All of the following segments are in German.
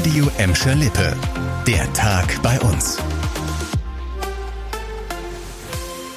Radio Emscher Lippe. Der Tag bei uns.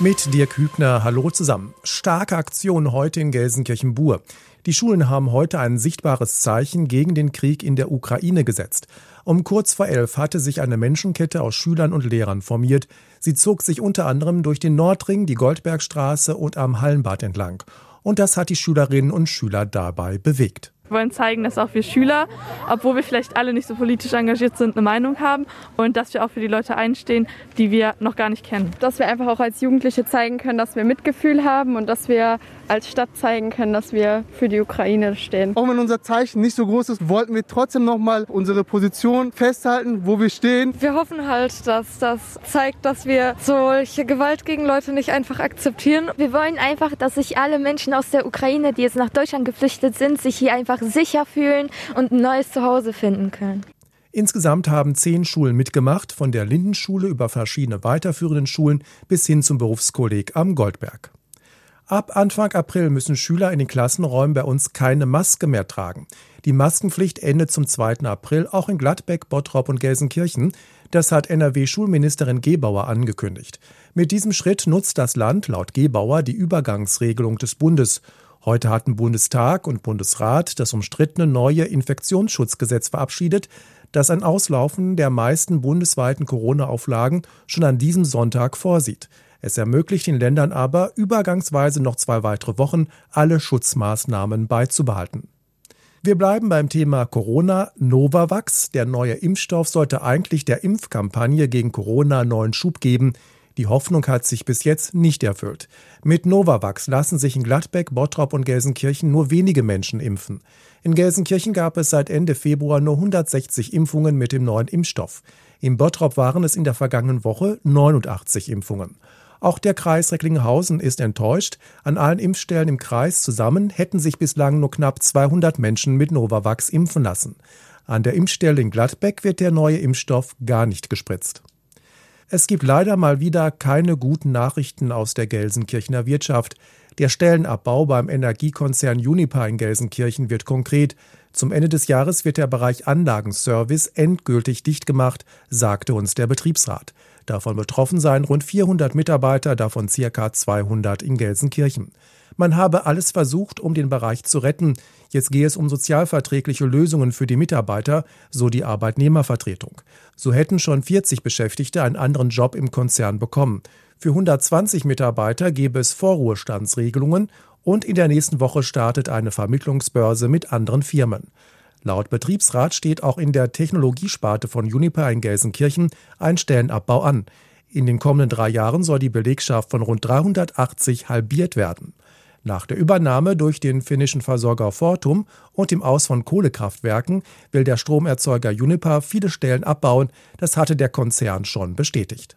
Mit Dirk Hübner, hallo zusammen. Starke Aktion heute in Gelsenkirchen-Bur. Die Schulen haben heute ein sichtbares Zeichen gegen den Krieg in der Ukraine gesetzt. Um kurz vor elf hatte sich eine Menschenkette aus Schülern und Lehrern formiert. Sie zog sich unter anderem durch den Nordring, die Goldbergstraße und am Hallenbad entlang. Und das hat die Schülerinnen und Schüler dabei bewegt. Wir wollen zeigen, dass auch wir Schüler, obwohl wir vielleicht alle nicht so politisch engagiert sind, eine Meinung haben und dass wir auch für die Leute einstehen, die wir noch gar nicht kennen. Dass wir einfach auch als Jugendliche zeigen können, dass wir Mitgefühl haben und dass wir als Stadt zeigen können, dass wir für die Ukraine stehen. Auch wenn unser Zeichen nicht so groß ist, wollten wir trotzdem noch mal unsere Position festhalten, wo wir stehen. Wir hoffen halt, dass das zeigt, dass wir solche Gewalt gegen Leute nicht einfach akzeptieren. Wir wollen einfach, dass sich alle Menschen aus der Ukraine, die jetzt nach Deutschland geflüchtet sind, sich hier einfach sicher fühlen und ein neues Zuhause finden können. Insgesamt haben zehn Schulen mitgemacht, von der Lindenschule über verschiedene weiterführenden Schulen bis hin zum Berufskolleg am Goldberg. Ab Anfang April müssen Schüler in den Klassenräumen bei uns keine Maske mehr tragen. Die Maskenpflicht endet zum 2. April auch in Gladbeck, Bottrop und Gelsenkirchen. Das hat NRW-Schulministerin Gebauer angekündigt. Mit diesem Schritt nutzt das Land laut Gebauer die Übergangsregelung des Bundes. Heute hatten Bundestag und Bundesrat das umstrittene neue Infektionsschutzgesetz verabschiedet, das ein Auslaufen der meisten bundesweiten Corona-Auflagen schon an diesem Sonntag vorsieht. Es ermöglicht den Ländern aber, übergangsweise noch zwei weitere Wochen alle Schutzmaßnahmen beizubehalten. Wir bleiben beim Thema Corona. Novavax, der neue Impfstoff, sollte eigentlich der Impfkampagne gegen Corona neuen Schub geben. Die Hoffnung hat sich bis jetzt nicht erfüllt. Mit Novavax lassen sich in Gladbeck, Bottrop und Gelsenkirchen nur wenige Menschen impfen. In Gelsenkirchen gab es seit Ende Februar nur 160 Impfungen mit dem neuen Impfstoff. Im Bottrop waren es in der vergangenen Woche 89 Impfungen. Auch der Kreis Recklinghausen ist enttäuscht. An allen Impfstellen im Kreis zusammen hätten sich bislang nur knapp 200 Menschen mit Novavax impfen lassen. An der Impfstelle in Gladbeck wird der neue Impfstoff gar nicht gespritzt. Es gibt leider mal wieder keine guten Nachrichten aus der Gelsenkirchener Wirtschaft. Der Stellenabbau beim Energiekonzern Unipa in Gelsenkirchen wird konkret. Zum Ende des Jahres wird der Bereich Anlagenservice endgültig dicht gemacht, sagte uns der Betriebsrat. Davon betroffen seien rund 400 Mitarbeiter, davon ca. 200 in Gelsenkirchen. Man habe alles versucht, um den Bereich zu retten. Jetzt gehe es um sozialverträgliche Lösungen für die Mitarbeiter, so die Arbeitnehmervertretung. So hätten schon 40 Beschäftigte einen anderen Job im Konzern bekommen. Für 120 Mitarbeiter gäbe es Vorruhestandsregelungen und in der nächsten Woche startet eine Vermittlungsbörse mit anderen Firmen. Laut Betriebsrat steht auch in der Technologiesparte von Uniper in Gelsenkirchen ein Stellenabbau an. In den kommenden drei Jahren soll die Belegschaft von rund 380 halbiert werden. Nach der Übernahme durch den finnischen Versorger Fortum und dem Aus von Kohlekraftwerken will der Stromerzeuger Uniper viele Stellen abbauen. Das hatte der Konzern schon bestätigt.